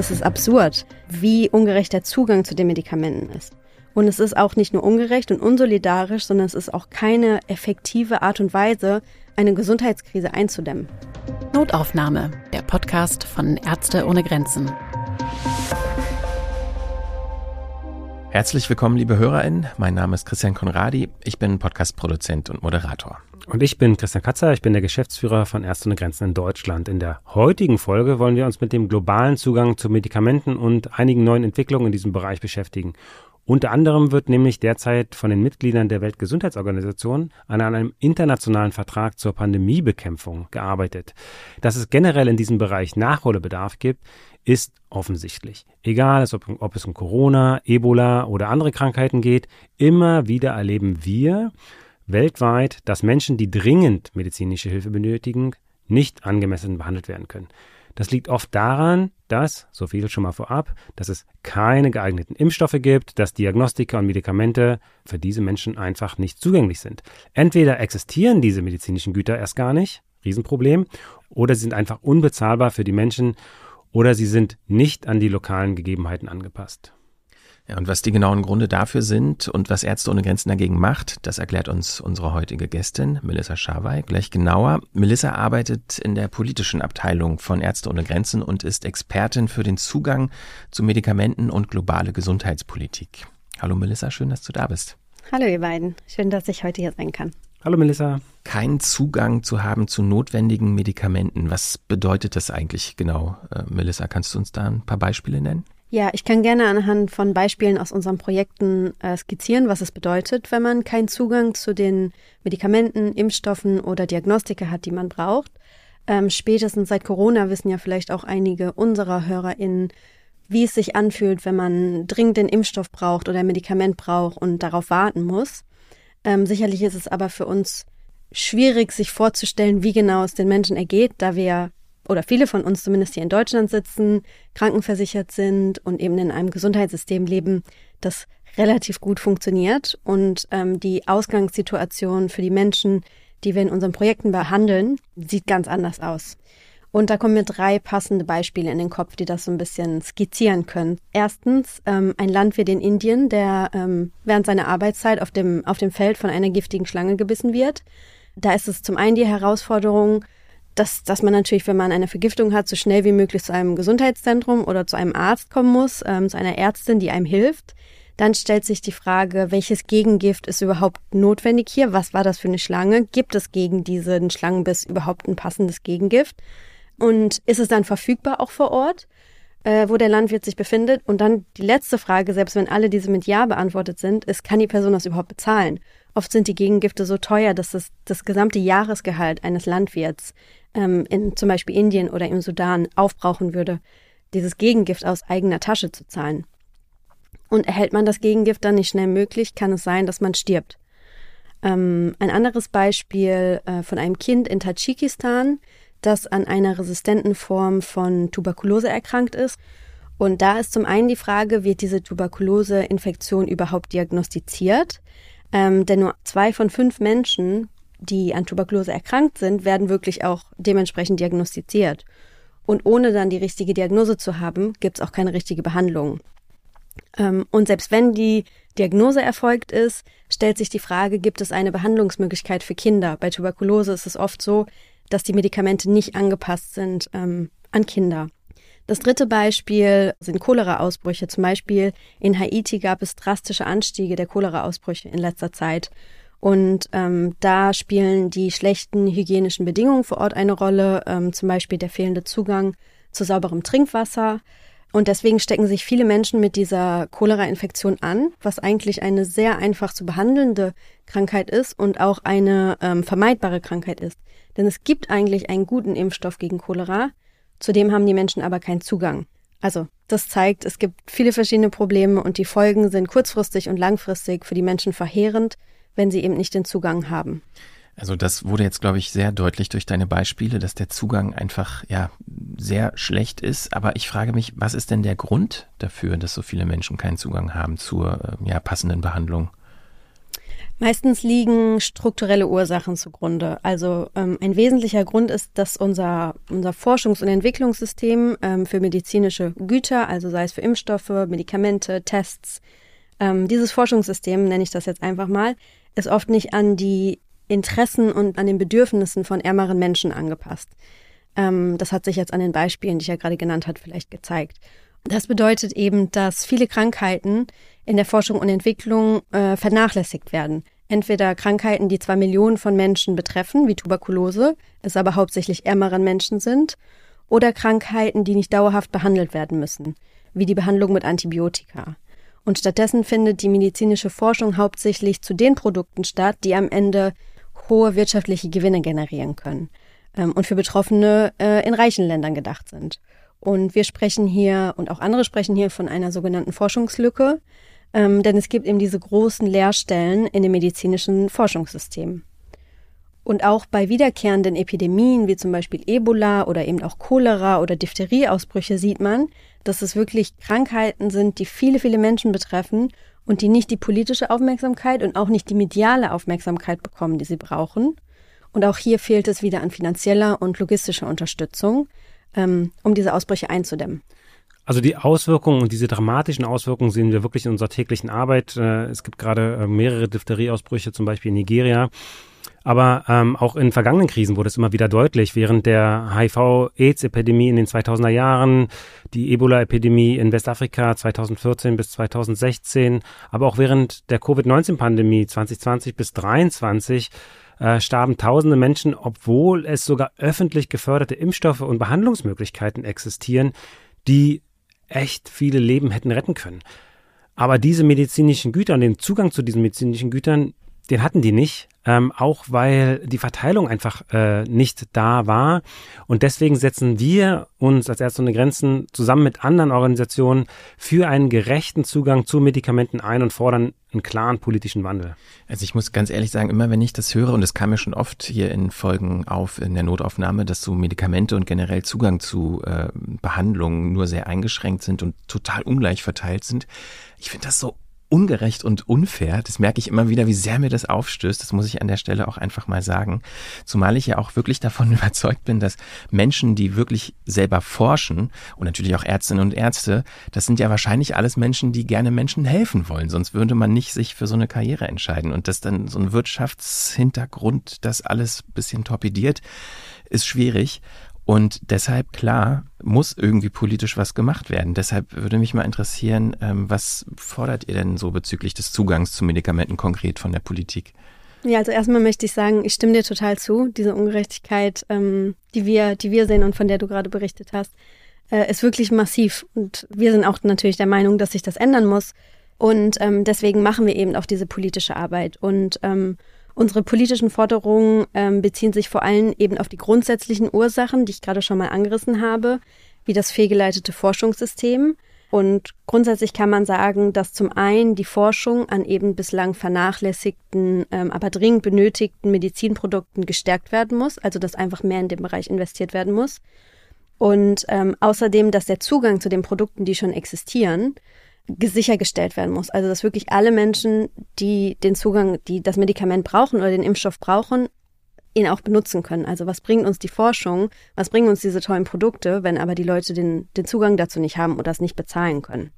es ist absurd, wie ungerecht der Zugang zu den Medikamenten ist. Und es ist auch nicht nur ungerecht und unsolidarisch, sondern es ist auch keine effektive Art und Weise, eine Gesundheitskrise einzudämmen. Notaufnahme, der Podcast von Ärzte ohne Grenzen. Herzlich willkommen, liebe HörerInnen. Mein Name ist Christian Konradi. Ich bin Podcast-Produzent und Moderator. Und ich bin Christian Katzer. Ich bin der Geschäftsführer von Ärzte ohne Grenzen in Deutschland. In der heutigen Folge wollen wir uns mit dem globalen Zugang zu Medikamenten und einigen neuen Entwicklungen in diesem Bereich beschäftigen. Unter anderem wird nämlich derzeit von den Mitgliedern der Weltgesundheitsorganisation an einem internationalen Vertrag zur Pandemiebekämpfung gearbeitet. Dass es generell in diesem Bereich Nachholbedarf gibt, ist offensichtlich. Egal, ob, ob es um Corona, Ebola oder andere Krankheiten geht, immer wieder erleben wir weltweit, dass Menschen, die dringend medizinische Hilfe benötigen, nicht angemessen behandelt werden können. Das liegt oft daran, dass, so viel schon mal vorab, dass es keine geeigneten Impfstoffe gibt, dass Diagnostika und Medikamente für diese Menschen einfach nicht zugänglich sind. Entweder existieren diese medizinischen Güter erst gar nicht, Riesenproblem, oder sie sind einfach unbezahlbar für die Menschen oder sie sind nicht an die lokalen Gegebenheiten angepasst. Ja, und was die genauen Gründe dafür sind und was Ärzte ohne Grenzen dagegen macht, das erklärt uns unsere heutige Gästin, Melissa Schaway, gleich genauer. Melissa arbeitet in der politischen Abteilung von Ärzte ohne Grenzen und ist Expertin für den Zugang zu Medikamenten und globale Gesundheitspolitik. Hallo Melissa, schön, dass du da bist. Hallo ihr beiden, schön, dass ich heute hier sein kann. Hallo Melissa. Keinen Zugang zu haben zu notwendigen Medikamenten. Was bedeutet das eigentlich genau? Äh, Melissa, kannst du uns da ein paar Beispiele nennen? Ja, ich kann gerne anhand von Beispielen aus unseren Projekten äh, skizzieren, was es bedeutet, wenn man keinen Zugang zu den Medikamenten, Impfstoffen oder Diagnostika hat, die man braucht. Ähm, spätestens seit Corona wissen ja vielleicht auch einige unserer HörerInnen, wie es sich anfühlt, wenn man dringend den Impfstoff braucht oder ein Medikament braucht und darauf warten muss. Ähm, sicherlich ist es aber für uns schwierig, sich vorzustellen, wie genau es den Menschen ergeht, da wir oder viele von uns zumindest hier in Deutschland sitzen, krankenversichert sind und eben in einem Gesundheitssystem leben, das relativ gut funktioniert. Und ähm, die Ausgangssituation für die Menschen, die wir in unseren Projekten behandeln, sieht ganz anders aus. Und da kommen mir drei passende Beispiele in den Kopf, die das so ein bisschen skizzieren können. Erstens ähm, ein Landwirt in Indien, der ähm, während seiner Arbeitszeit auf dem, auf dem Feld von einer giftigen Schlange gebissen wird. Da ist es zum einen die Herausforderung, dass, dass man natürlich, wenn man eine Vergiftung hat, so schnell wie möglich zu einem Gesundheitszentrum oder zu einem Arzt kommen muss, ähm, zu einer Ärztin, die einem hilft. Dann stellt sich die Frage, welches Gegengift ist überhaupt notwendig hier? Was war das für eine Schlange? Gibt es gegen diesen Schlangenbiss überhaupt ein passendes Gegengift? Und ist es dann verfügbar auch vor Ort, äh, wo der Landwirt sich befindet? Und dann die letzte Frage, selbst wenn alle diese mit Ja beantwortet sind, ist, kann die Person das überhaupt bezahlen? Oft sind die Gegengifte so teuer, dass das, das gesamte Jahresgehalt eines Landwirts ähm, in zum Beispiel Indien oder im Sudan aufbrauchen würde, dieses Gegengift aus eigener Tasche zu zahlen. Und erhält man das Gegengift dann nicht schnell möglich, kann es sein, dass man stirbt. Ähm, ein anderes Beispiel äh, von einem Kind in Tadschikistan, das an einer resistenten Form von Tuberkulose erkrankt ist. Und da ist zum einen die Frage, wird diese Tuberkulose-Infektion überhaupt diagnostiziert? Ähm, denn nur zwei von fünf Menschen, die an Tuberkulose erkrankt sind, werden wirklich auch dementsprechend diagnostiziert. Und ohne dann die richtige Diagnose zu haben, gibt es auch keine richtige Behandlung. Ähm, und selbst wenn die Diagnose erfolgt ist, stellt sich die Frage, gibt es eine Behandlungsmöglichkeit für Kinder? Bei Tuberkulose ist es oft so, dass die Medikamente nicht angepasst sind ähm, an Kinder. Das dritte Beispiel sind Cholera-Ausbrüche. Zum Beispiel in Haiti gab es drastische Anstiege der Cholera-Ausbrüche in letzter Zeit. Und ähm, da spielen die schlechten hygienischen Bedingungen vor Ort eine Rolle, ähm, zum Beispiel der fehlende Zugang zu sauberem Trinkwasser. Und deswegen stecken sich viele Menschen mit dieser Cholera-Infektion an, was eigentlich eine sehr einfach zu behandelnde Krankheit ist und auch eine ähm, vermeidbare Krankheit ist. Denn es gibt eigentlich einen guten Impfstoff gegen Cholera, zudem haben die Menschen aber keinen Zugang. Also das zeigt, es gibt viele verschiedene Probleme und die Folgen sind kurzfristig und langfristig für die Menschen verheerend, wenn sie eben nicht den Zugang haben. Also das wurde jetzt, glaube ich, sehr deutlich durch deine Beispiele, dass der Zugang einfach ja sehr schlecht ist. Aber ich frage mich, was ist denn der Grund dafür, dass so viele Menschen keinen Zugang haben zur ja, passenden Behandlung? Meistens liegen strukturelle Ursachen zugrunde. Also ähm, ein wesentlicher Grund ist, dass unser, unser Forschungs- und Entwicklungssystem ähm, für medizinische Güter, also sei es für Impfstoffe, Medikamente, Tests, ähm, dieses Forschungssystem, nenne ich das jetzt einfach mal, ist oft nicht an die Interessen und an den Bedürfnissen von ärmeren Menschen angepasst. Ähm, das hat sich jetzt an den Beispielen, die ich ja gerade genannt habe, vielleicht gezeigt. Das bedeutet eben, dass viele Krankheiten in der Forschung und Entwicklung äh, vernachlässigt werden. Entweder Krankheiten, die zwar Millionen von Menschen betreffen, wie Tuberkulose, es aber hauptsächlich ärmeren Menschen sind, oder Krankheiten, die nicht dauerhaft behandelt werden müssen, wie die Behandlung mit Antibiotika. Und stattdessen findet die medizinische Forschung hauptsächlich zu den Produkten statt, die am Ende hohe wirtschaftliche Gewinne generieren können ähm, und für Betroffene äh, in reichen Ländern gedacht sind. Und wir sprechen hier und auch andere sprechen hier von einer sogenannten Forschungslücke, ähm, denn es gibt eben diese großen Leerstellen in dem medizinischen Forschungssystem. Und auch bei wiederkehrenden Epidemien wie zum Beispiel Ebola oder eben auch Cholera oder Diphterieausbrüche sieht man, dass es wirklich Krankheiten sind, die viele, viele Menschen betreffen und die nicht die politische Aufmerksamkeit und auch nicht die mediale Aufmerksamkeit bekommen, die sie brauchen. Und auch hier fehlt es wieder an finanzieller und logistischer Unterstützung, ähm, um diese Ausbrüche einzudämmen. Also die Auswirkungen und diese dramatischen Auswirkungen sehen wir wirklich in unserer täglichen Arbeit. Äh, es gibt gerade äh, mehrere Diphterieausbrüche, zum Beispiel in Nigeria. Aber ähm, auch in vergangenen Krisen wurde es immer wieder deutlich, während der HIV-Aids-Epidemie in den 2000er Jahren, die Ebola-Epidemie in Westafrika 2014 bis 2016, aber auch während der Covid-19-Pandemie 2020 bis 2023 äh, starben tausende Menschen, obwohl es sogar öffentlich geförderte Impfstoffe und Behandlungsmöglichkeiten existieren, die echt viele Leben hätten retten können. Aber diese medizinischen Güter und den Zugang zu diesen medizinischen Gütern, den hatten die nicht, ähm, auch weil die Verteilung einfach äh, nicht da war. Und deswegen setzen wir uns als Ärzte ohne Grenzen zusammen mit anderen Organisationen für einen gerechten Zugang zu Medikamenten ein und fordern einen klaren politischen Wandel. Also ich muss ganz ehrlich sagen, immer wenn ich das höre, und es kam mir schon oft hier in Folgen auf in der Notaufnahme, dass so Medikamente und generell Zugang zu äh, Behandlungen nur sehr eingeschränkt sind und total ungleich verteilt sind, ich finde das so ungerecht und unfair. Das merke ich immer wieder, wie sehr mir das aufstößt. Das muss ich an der Stelle auch einfach mal sagen. Zumal ich ja auch wirklich davon überzeugt bin, dass Menschen, die wirklich selber forschen und natürlich auch Ärztinnen und Ärzte, das sind ja wahrscheinlich alles Menschen, die gerne Menschen helfen wollen. Sonst würde man nicht sich für so eine Karriere entscheiden. Und dass dann so ein Wirtschaftshintergrund das alles bisschen torpediert, ist schwierig. Und deshalb, klar, muss irgendwie politisch was gemacht werden. Deshalb würde mich mal interessieren, ähm, was fordert ihr denn so bezüglich des Zugangs zu Medikamenten konkret von der Politik? Ja, also erstmal möchte ich sagen, ich stimme dir total zu. Diese Ungerechtigkeit, ähm, die wir, die wir sehen und von der du gerade berichtet hast, äh, ist wirklich massiv. Und wir sind auch natürlich der Meinung, dass sich das ändern muss. Und ähm, deswegen machen wir eben auch diese politische Arbeit. Und Unsere politischen Forderungen ähm, beziehen sich vor allem eben auf die grundsätzlichen Ursachen, die ich gerade schon mal angerissen habe, wie das fehlgeleitete Forschungssystem. Und grundsätzlich kann man sagen, dass zum einen die Forschung an eben bislang vernachlässigten, ähm, aber dringend benötigten Medizinprodukten gestärkt werden muss, also dass einfach mehr in dem Bereich investiert werden muss. Und ähm, außerdem, dass der Zugang zu den Produkten, die schon existieren, sichergestellt werden muss. Also dass wirklich alle Menschen, die den Zugang, die das Medikament brauchen oder den Impfstoff brauchen, ihn auch benutzen können. Also was bringt uns die Forschung, was bringen uns diese tollen Produkte, wenn aber die Leute den, den Zugang dazu nicht haben oder es nicht bezahlen können.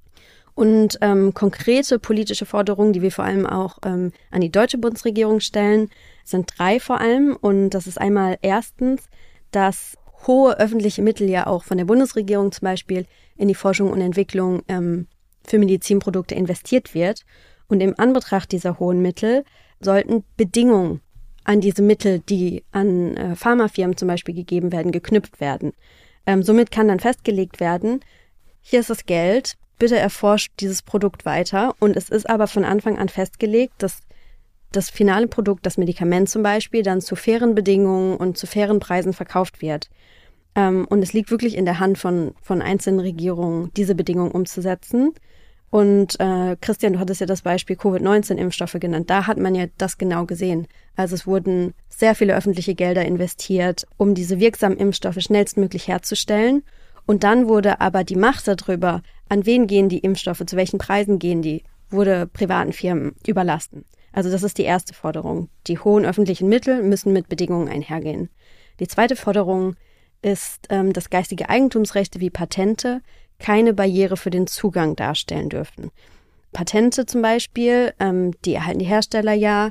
Und ähm, konkrete politische Forderungen, die wir vor allem auch ähm, an die deutsche Bundesregierung stellen, sind drei vor allem. Und das ist einmal erstens, dass hohe öffentliche Mittel ja auch von der Bundesregierung zum Beispiel in die Forschung und Entwicklung ähm, für Medizinprodukte investiert wird. Und im Anbetracht dieser hohen Mittel sollten Bedingungen an diese Mittel, die an äh, Pharmafirmen zum Beispiel gegeben werden, geknüpft werden. Ähm, somit kann dann festgelegt werden, hier ist das Geld, bitte erforscht dieses Produkt weiter. Und es ist aber von Anfang an festgelegt, dass das finale Produkt, das Medikament zum Beispiel, dann zu fairen Bedingungen und zu fairen Preisen verkauft wird. Ähm, und es liegt wirklich in der Hand von, von einzelnen Regierungen, diese Bedingungen umzusetzen. Und äh, Christian, du hattest ja das Beispiel Covid-19-Impfstoffe genannt. Da hat man ja das genau gesehen. Also es wurden sehr viele öffentliche Gelder investiert, um diese wirksamen Impfstoffe schnellstmöglich herzustellen. Und dann wurde aber die Macht darüber, an wen gehen die Impfstoffe, zu welchen Preisen gehen die, wurde privaten Firmen überlassen. Also das ist die erste Forderung. Die hohen öffentlichen Mittel müssen mit Bedingungen einhergehen. Die zweite Forderung ist, ähm, dass geistige Eigentumsrechte wie Patente keine Barriere für den Zugang darstellen dürfen. Patente zum Beispiel, ähm, die erhalten die Hersteller ja,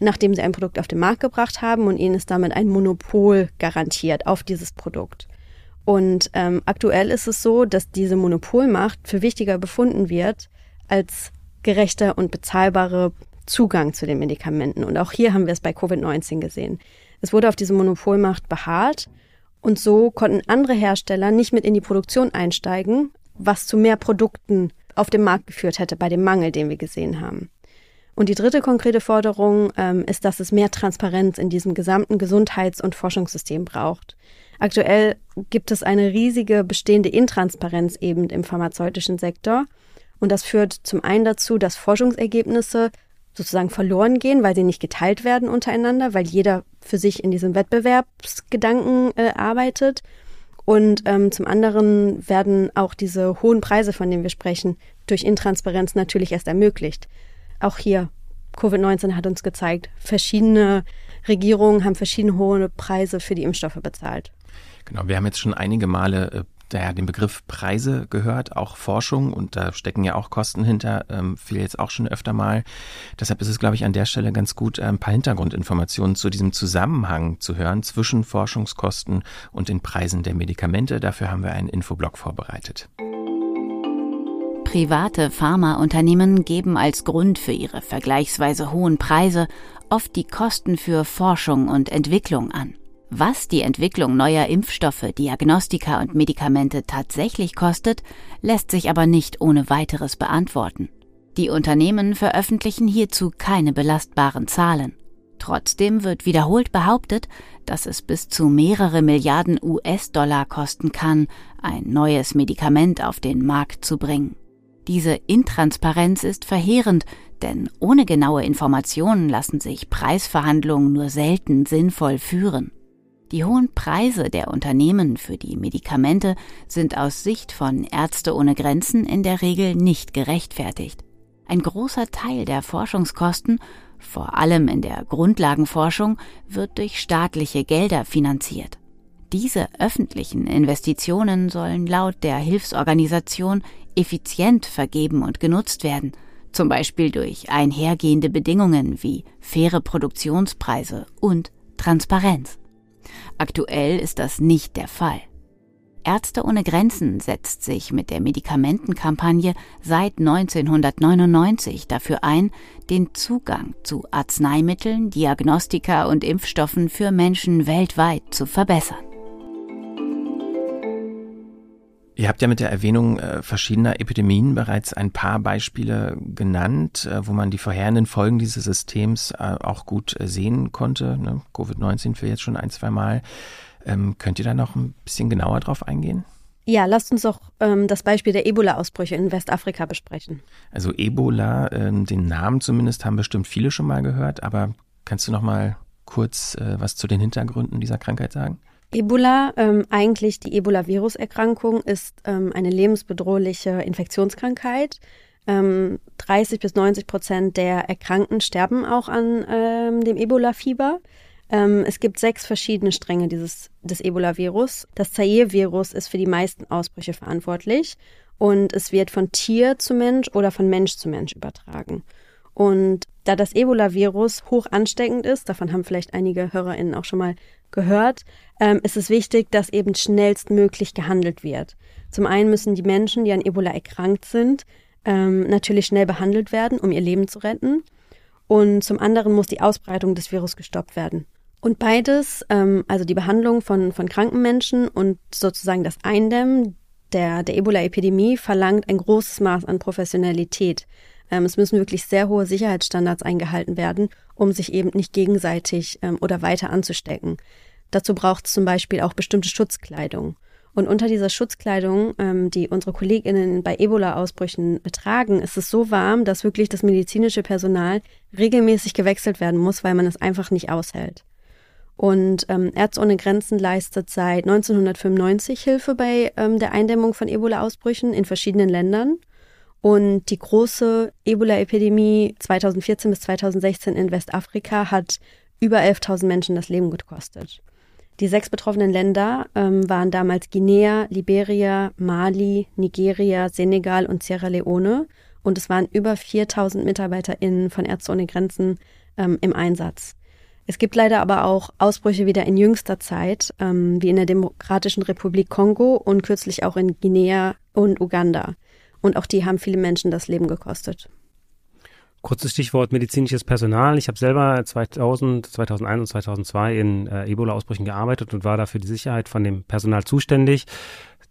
nachdem sie ein Produkt auf den Markt gebracht haben und ihnen ist damit ein Monopol garantiert auf dieses Produkt. Und ähm, aktuell ist es so, dass diese Monopolmacht für wichtiger befunden wird als gerechter und bezahlbare Zugang zu den Medikamenten. Und auch hier haben wir es bei Covid-19 gesehen. Es wurde auf diese Monopolmacht beharrt und so konnten andere Hersteller nicht mit in die Produktion einsteigen, was zu mehr Produkten auf dem Markt geführt hätte bei dem Mangel, den wir gesehen haben. Und die dritte konkrete Forderung ähm, ist, dass es mehr Transparenz in diesem gesamten Gesundheits- und Forschungssystem braucht. Aktuell gibt es eine riesige bestehende Intransparenz eben im pharmazeutischen Sektor. Und das führt zum einen dazu, dass Forschungsergebnisse sozusagen verloren gehen, weil sie nicht geteilt werden untereinander, weil jeder für sich in diesem Wettbewerbsgedanken äh, arbeitet. Und ähm, zum anderen werden auch diese hohen Preise, von denen wir sprechen, durch Intransparenz natürlich erst ermöglicht. Auch hier, Covid-19 hat uns gezeigt, verschiedene Regierungen haben verschiedene hohe Preise für die Impfstoffe bezahlt. Genau, wir haben jetzt schon einige Male der, den Begriff Preise gehört, auch Forschung und da stecken ja auch Kosten hinter, ähm, fiel jetzt auch schon öfter mal. Deshalb ist es, glaube ich, an der Stelle ganz gut, ein paar Hintergrundinformationen zu diesem Zusammenhang zu hören zwischen Forschungskosten und den Preisen der Medikamente. Dafür haben wir einen Infoblog vorbereitet. Private Pharmaunternehmen geben als Grund für ihre vergleichsweise hohen Preise oft die Kosten für Forschung und Entwicklung an. Was die Entwicklung neuer Impfstoffe, Diagnostika und Medikamente tatsächlich kostet, lässt sich aber nicht ohne weiteres beantworten. Die Unternehmen veröffentlichen hierzu keine belastbaren Zahlen. Trotzdem wird wiederholt behauptet, dass es bis zu mehrere Milliarden US-Dollar kosten kann, ein neues Medikament auf den Markt zu bringen. Diese Intransparenz ist verheerend, denn ohne genaue Informationen lassen sich Preisverhandlungen nur selten sinnvoll führen. Die hohen Preise der Unternehmen für die Medikamente sind aus Sicht von Ärzte ohne Grenzen in der Regel nicht gerechtfertigt. Ein großer Teil der Forschungskosten, vor allem in der Grundlagenforschung, wird durch staatliche Gelder finanziert. Diese öffentlichen Investitionen sollen laut der Hilfsorganisation effizient vergeben und genutzt werden, zum Beispiel durch einhergehende Bedingungen wie faire Produktionspreise und Transparenz. Aktuell ist das nicht der Fall. Ärzte ohne Grenzen setzt sich mit der Medikamentenkampagne seit 1999 dafür ein, den Zugang zu Arzneimitteln, Diagnostika und Impfstoffen für Menschen weltweit zu verbessern. Ihr habt ja mit der Erwähnung äh, verschiedener Epidemien bereits ein paar Beispiele genannt, äh, wo man die vorherenden Folgen dieses Systems äh, auch gut sehen konnte. Ne? Covid-19 für jetzt schon ein, zwei Mal. Ähm, könnt ihr da noch ein bisschen genauer drauf eingehen? Ja, lasst uns doch ähm, das Beispiel der Ebola-Ausbrüche in Westafrika besprechen. Also Ebola, ähm, den Namen zumindest haben bestimmt viele schon mal gehört, aber kannst du noch mal kurz was zu den Hintergründen dieser Krankheit sagen? Ebola, ähm, eigentlich die Ebola-Virus-Erkrankung, ist ähm, eine lebensbedrohliche Infektionskrankheit. Ähm, 30 bis 90 Prozent der Erkrankten sterben auch an ähm, dem Ebola-Fieber. Ähm, es gibt sechs verschiedene Stränge dieses, des Ebola-Virus. Das Zaire-Virus ist für die meisten Ausbrüche verantwortlich und es wird von Tier zu Mensch oder von Mensch zu Mensch übertragen. Und da das Ebola-Virus hoch ansteckend ist, davon haben vielleicht einige HörerInnen auch schon mal gehört, ähm, ist es wichtig, dass eben schnellstmöglich gehandelt wird. Zum einen müssen die Menschen, die an Ebola erkrankt sind, ähm, natürlich schnell behandelt werden, um ihr Leben zu retten. Und zum anderen muss die Ausbreitung des Virus gestoppt werden. Und beides, ähm, also die Behandlung von, von kranken Menschen und sozusagen das Eindämmen der, der Ebola-Epidemie, verlangt ein großes Maß an Professionalität. Ähm, es müssen wirklich sehr hohe Sicherheitsstandards eingehalten werden, um sich eben nicht gegenseitig ähm, oder weiter anzustecken. Dazu braucht es zum Beispiel auch bestimmte Schutzkleidung. Und unter dieser Schutzkleidung, ähm, die unsere KollegInnen bei Ebola-Ausbrüchen betragen, ist es so warm, dass wirklich das medizinische Personal regelmäßig gewechselt werden muss, weil man es einfach nicht aushält. Und ähm, Ärzte ohne Grenzen leistet seit 1995 Hilfe bei ähm, der Eindämmung von Ebola-Ausbrüchen in verschiedenen Ländern. Und die große Ebola-Epidemie 2014 bis 2016 in Westafrika hat über 11.000 Menschen das Leben gekostet. Die sechs betroffenen Länder ähm, waren damals Guinea, Liberia, Mali, Nigeria, Senegal und Sierra Leone. Und es waren über 4000 MitarbeiterInnen von Ärzte ohne Grenzen ähm, im Einsatz. Es gibt leider aber auch Ausbrüche wieder in jüngster Zeit, ähm, wie in der Demokratischen Republik Kongo und kürzlich auch in Guinea und Uganda. Und auch die haben viele Menschen das Leben gekostet. Kurzes Stichwort medizinisches Personal. Ich habe selber 2000, 2001 und 2002 in äh, Ebola-Ausbrüchen gearbeitet und war da für die Sicherheit von dem Personal zuständig.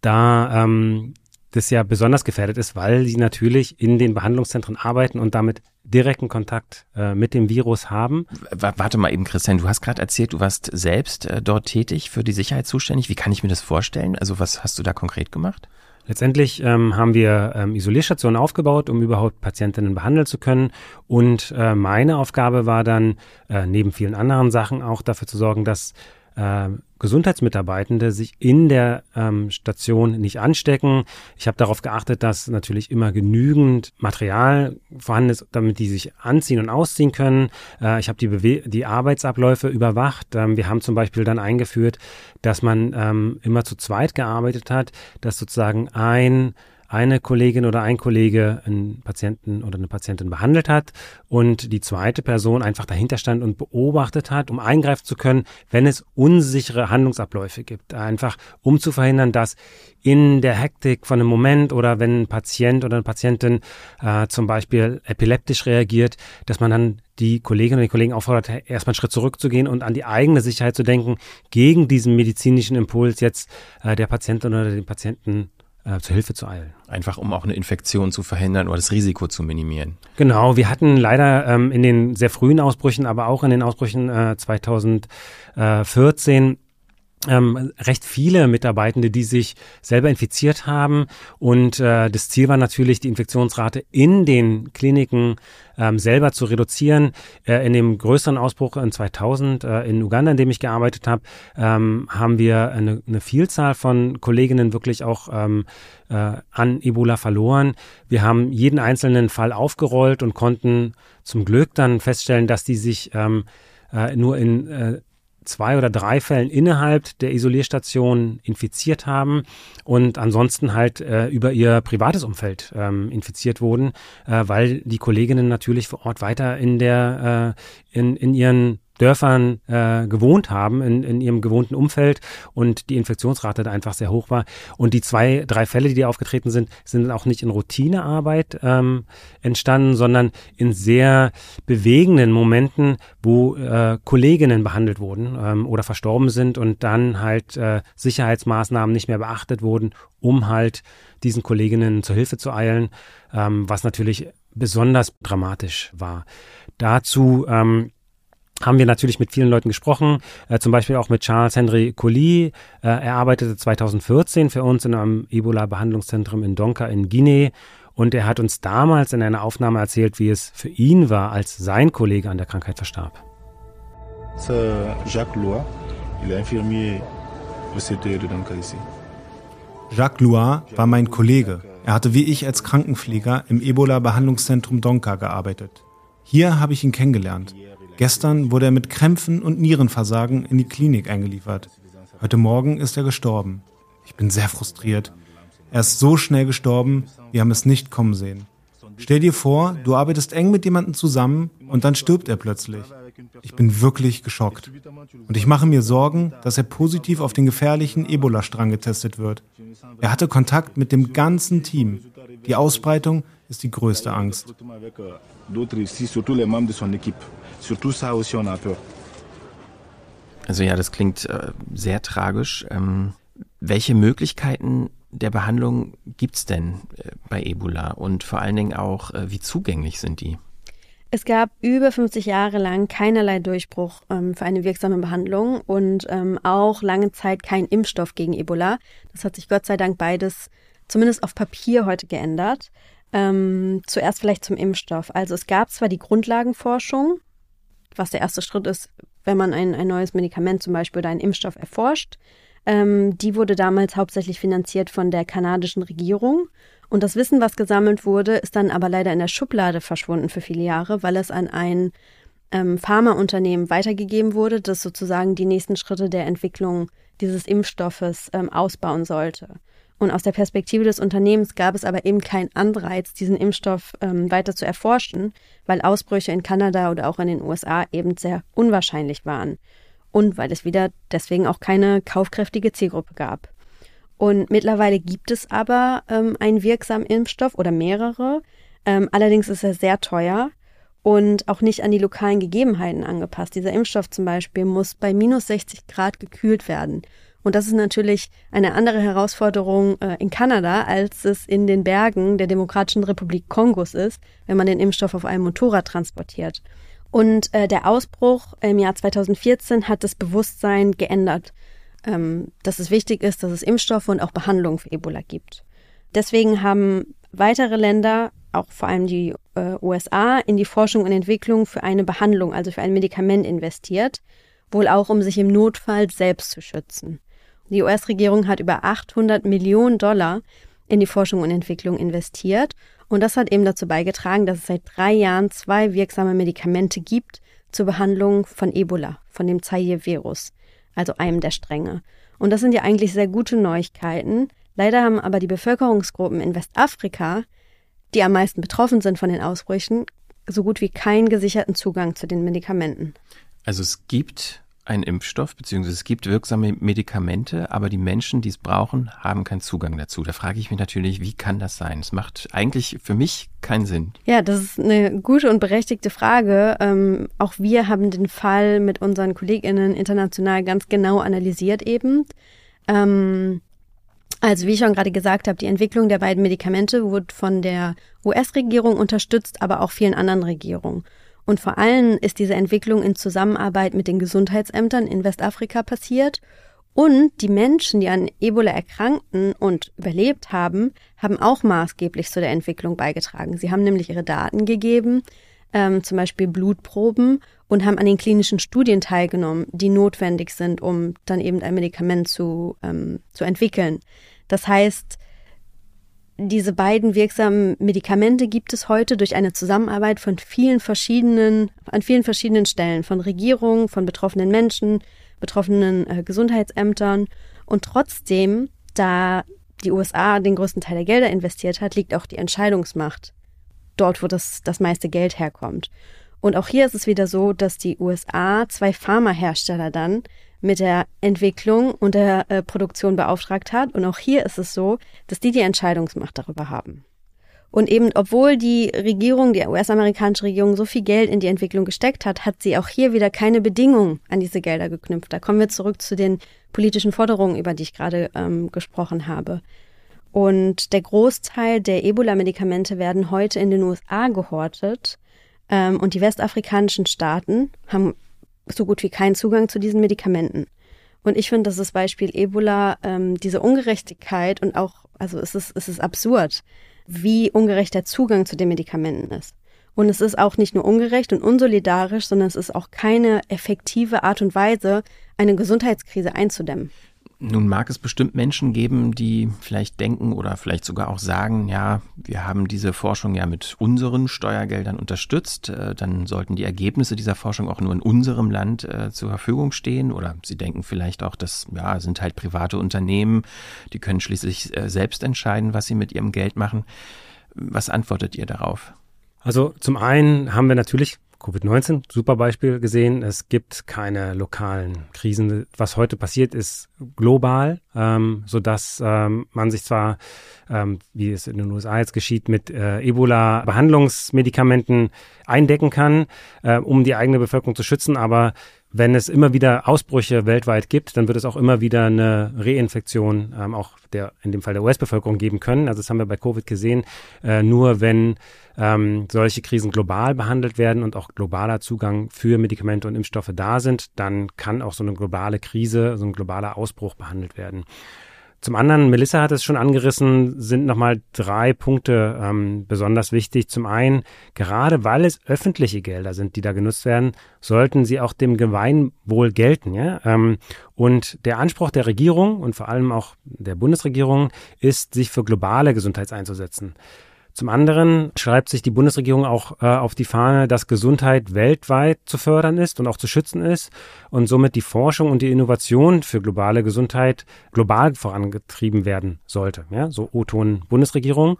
Da ähm, das ja besonders gefährdet ist, weil sie natürlich in den Behandlungszentren arbeiten und damit direkten Kontakt äh, mit dem Virus haben. W warte mal eben, Christian, du hast gerade erzählt, du warst selbst äh, dort tätig, für die Sicherheit zuständig. Wie kann ich mir das vorstellen? Also was hast du da konkret gemacht? Letztendlich ähm, haben wir ähm, Isolierstationen aufgebaut, um überhaupt Patientinnen behandeln zu können. Und äh, meine Aufgabe war dann, äh, neben vielen anderen Sachen, auch dafür zu sorgen, dass äh, Gesundheitsmitarbeitende sich in der ähm, Station nicht anstecken. Ich habe darauf geachtet, dass natürlich immer genügend Material vorhanden ist, damit die sich anziehen und ausziehen können. Äh, ich habe die, die Arbeitsabläufe überwacht. Ähm, wir haben zum Beispiel dann eingeführt, dass man ähm, immer zu zweit gearbeitet hat, dass sozusagen ein eine Kollegin oder ein Kollege einen Patienten oder eine Patientin behandelt hat und die zweite Person einfach dahinter stand und beobachtet hat, um eingreifen zu können, wenn es unsichere Handlungsabläufe gibt. Einfach um zu verhindern, dass in der Hektik von einem Moment oder wenn ein Patient oder eine Patientin äh, zum Beispiel epileptisch reagiert, dass man dann die Kolleginnen und die Kollegen auffordert, erstmal einen Schritt zurückzugehen und an die eigene Sicherheit zu denken, gegen diesen medizinischen Impuls jetzt äh, der Patientin oder den Patienten äh, zur Hilfe zu eilen. Einfach um auch eine Infektion zu verhindern oder das Risiko zu minimieren. Genau, wir hatten leider ähm, in den sehr frühen Ausbrüchen, aber auch in den Ausbrüchen äh, 2014 ähm, recht viele Mitarbeitende, die sich selber infiziert haben. Und äh, das Ziel war natürlich, die Infektionsrate in den Kliniken ähm, selber zu reduzieren. Äh, in dem größeren Ausbruch in 2000 äh, in Uganda, in dem ich gearbeitet habe, ähm, haben wir eine, eine, Vielzahl von Kolleginnen wirklich auch ähm, äh, an Ebola verloren. Wir haben jeden einzelnen Fall aufgerollt und konnten zum Glück dann feststellen, dass die sich ähm, äh, nur in äh, zwei oder drei Fällen innerhalb der Isolierstation infiziert haben und ansonsten halt äh, über ihr privates Umfeld ähm, infiziert wurden, äh, weil die Kolleginnen natürlich vor Ort weiter in der äh, in, in ihren Dörfern äh, gewohnt haben, in, in ihrem gewohnten Umfeld und die Infektionsrate da einfach sehr hoch war. Und die zwei, drei Fälle, die aufgetreten sind, sind auch nicht in Routinearbeit ähm, entstanden, sondern in sehr bewegenden Momenten, wo äh, Kolleginnen behandelt wurden ähm, oder verstorben sind und dann halt äh, Sicherheitsmaßnahmen nicht mehr beachtet wurden, um halt diesen Kolleginnen zur Hilfe zu eilen, ähm, was natürlich besonders dramatisch war. Dazu ähm, haben wir natürlich mit vielen Leuten gesprochen, äh, zum Beispiel auch mit Charles Henry Colli. Äh, er arbeitete 2014 für uns in einem Ebola-Behandlungszentrum in Donka in Guinea und er hat uns damals in einer Aufnahme erzählt, wie es für ihn war, als sein Kollege an der Krankheit verstarb. Jacques Loire, il est infirmier au CTE de Donka ici. Jacques Loire war mein Kollege. Er hatte wie ich als Krankenpfleger im Ebola-Behandlungszentrum Donka gearbeitet. Hier habe ich ihn kennengelernt. Gestern wurde er mit Krämpfen und Nierenversagen in die Klinik eingeliefert. Heute Morgen ist er gestorben. Ich bin sehr frustriert. Er ist so schnell gestorben, wir haben es nicht kommen sehen. Stell dir vor, du arbeitest eng mit jemandem zusammen und dann stirbt er plötzlich. Ich bin wirklich geschockt. Und ich mache mir Sorgen, dass er positiv auf den gefährlichen Ebola-Strang getestet wird. Er hatte Kontakt mit dem ganzen Team. Die Ausbreitung ist die größte Angst. Also ja, das klingt äh, sehr tragisch. Ähm, welche Möglichkeiten der Behandlung gibt es denn äh, bei Ebola und vor allen Dingen auch, äh, wie zugänglich sind die? Es gab über 50 Jahre lang keinerlei Durchbruch ähm, für eine wirksame Behandlung und ähm, auch lange Zeit kein Impfstoff gegen Ebola. Das hat sich Gott sei Dank beides zumindest auf Papier heute geändert. Ähm, zuerst vielleicht zum Impfstoff. Also es gab zwar die Grundlagenforschung, was der erste Schritt ist, wenn man ein, ein neues Medikament zum Beispiel oder einen Impfstoff erforscht. Ähm, die wurde damals hauptsächlich finanziert von der kanadischen Regierung. Und das Wissen, was gesammelt wurde, ist dann aber leider in der Schublade verschwunden für viele Jahre, weil es an ein ähm, Pharmaunternehmen weitergegeben wurde, das sozusagen die nächsten Schritte der Entwicklung dieses Impfstoffes ähm, ausbauen sollte. Und aus der Perspektive des Unternehmens gab es aber eben keinen Anreiz, diesen Impfstoff ähm, weiter zu erforschen, weil Ausbrüche in Kanada oder auch in den USA eben sehr unwahrscheinlich waren. Und weil es wieder deswegen auch keine kaufkräftige Zielgruppe gab. Und mittlerweile gibt es aber ähm, einen wirksamen Impfstoff oder mehrere. Ähm, allerdings ist er sehr teuer und auch nicht an die lokalen Gegebenheiten angepasst. Dieser Impfstoff zum Beispiel muss bei minus 60 Grad gekühlt werden. Und das ist natürlich eine andere Herausforderung äh, in Kanada, als es in den Bergen der Demokratischen Republik Kongos ist, wenn man den Impfstoff auf einem Motorrad transportiert. Und äh, der Ausbruch im Jahr 2014 hat das Bewusstsein geändert, ähm, dass es wichtig ist, dass es Impfstoffe und auch Behandlungen für Ebola gibt. Deswegen haben weitere Länder auch vor allem die äh, USA, in die Forschung und Entwicklung für eine Behandlung, also für ein Medikament investiert, wohl auch um sich im Notfall selbst zu schützen. Die US-Regierung hat über 800 Millionen Dollar in die Forschung und Entwicklung investiert und das hat eben dazu beigetragen, dass es seit drei Jahren zwei wirksame Medikamente gibt zur Behandlung von Ebola, von dem Zaire-Virus, also einem der Stränge. Und das sind ja eigentlich sehr gute Neuigkeiten. Leider haben aber die Bevölkerungsgruppen in Westafrika die am meisten betroffen sind von den Ausbrüchen, so gut wie keinen gesicherten Zugang zu den Medikamenten. Also es gibt einen Impfstoff, beziehungsweise es gibt wirksame Medikamente, aber die Menschen, die es brauchen, haben keinen Zugang dazu. Da frage ich mich natürlich, wie kann das sein? Es macht eigentlich für mich keinen Sinn. Ja, das ist eine gute und berechtigte Frage. Ähm, auch wir haben den Fall mit unseren KollegInnen international ganz genau analysiert eben. Ähm, also wie ich schon gerade gesagt habe, die Entwicklung der beiden Medikamente wurde von der US-Regierung unterstützt, aber auch vielen anderen Regierungen. Und vor allem ist diese Entwicklung in Zusammenarbeit mit den Gesundheitsämtern in Westafrika passiert. Und die Menschen, die an Ebola erkrankten und überlebt haben, haben auch maßgeblich zu der Entwicklung beigetragen. Sie haben nämlich ihre Daten gegeben, ähm, zum Beispiel Blutproben, und haben an den klinischen Studien teilgenommen, die notwendig sind, um dann eben ein Medikament zu, ähm, zu entwickeln. Das heißt, diese beiden wirksamen Medikamente gibt es heute durch eine Zusammenarbeit von vielen verschiedenen, an vielen verschiedenen Stellen, von Regierungen, von betroffenen Menschen, betroffenen äh, Gesundheitsämtern. Und trotzdem, da die USA den größten Teil der Gelder investiert hat, liegt auch die Entscheidungsmacht dort, wo das, das meiste Geld herkommt. Und auch hier ist es wieder so, dass die USA zwei Pharmahersteller dann mit der Entwicklung und der äh, Produktion beauftragt hat. Und auch hier ist es so, dass die die Entscheidungsmacht darüber haben. Und eben, obwohl die Regierung, die US-amerikanische Regierung so viel Geld in die Entwicklung gesteckt hat, hat sie auch hier wieder keine Bedingungen an diese Gelder geknüpft. Da kommen wir zurück zu den politischen Forderungen, über die ich gerade ähm, gesprochen habe. Und der Großteil der Ebola-Medikamente werden heute in den USA gehortet. Ähm, und die westafrikanischen Staaten haben so gut wie keinen Zugang zu diesen Medikamenten. Und ich finde, dass das Beispiel Ebola ähm, diese Ungerechtigkeit und auch, also es ist, es ist absurd, wie ungerecht der Zugang zu den Medikamenten ist. Und es ist auch nicht nur ungerecht und unsolidarisch, sondern es ist auch keine effektive Art und Weise, eine Gesundheitskrise einzudämmen. Nun mag es bestimmt Menschen geben, die vielleicht denken oder vielleicht sogar auch sagen, ja, wir haben diese Forschung ja mit unseren Steuergeldern unterstützt, äh, dann sollten die Ergebnisse dieser Forschung auch nur in unserem Land äh, zur Verfügung stehen oder sie denken vielleicht auch, dass ja, sind halt private Unternehmen, die können schließlich äh, selbst entscheiden, was sie mit ihrem Geld machen. Was antwortet ihr darauf? Also zum einen haben wir natürlich Covid-19, super Beispiel gesehen. Es gibt keine lokalen Krisen. Was heute passiert, ist global, ähm, so dass ähm, man sich zwar, ähm, wie es in den USA jetzt geschieht, mit äh, Ebola-Behandlungsmedikamenten eindecken kann, äh, um die eigene Bevölkerung zu schützen, aber wenn es immer wieder Ausbrüche weltweit gibt, dann wird es auch immer wieder eine Reinfektion ähm, auch der in dem Fall der US-Bevölkerung geben können. Also das haben wir bei Covid gesehen. Äh, nur wenn ähm, solche Krisen global behandelt werden und auch globaler Zugang für Medikamente und Impfstoffe da sind, dann kann auch so eine globale Krise, so ein globaler Ausbruch behandelt werden. Zum anderen, Melissa hat es schon angerissen, sind nochmal drei Punkte ähm, besonders wichtig. Zum einen, gerade weil es öffentliche Gelder sind, die da genutzt werden, sollten sie auch dem Gemeinwohl gelten. Ja? Ähm, und der Anspruch der Regierung und vor allem auch der Bundesregierung ist, sich für globale Gesundheit einzusetzen. Zum anderen schreibt sich die Bundesregierung auch äh, auf die Fahne, dass Gesundheit weltweit zu fördern ist und auch zu schützen ist und somit die Forschung und die Innovation für globale Gesundheit global vorangetrieben werden sollte. Ja, so O-Ton Bundesregierung.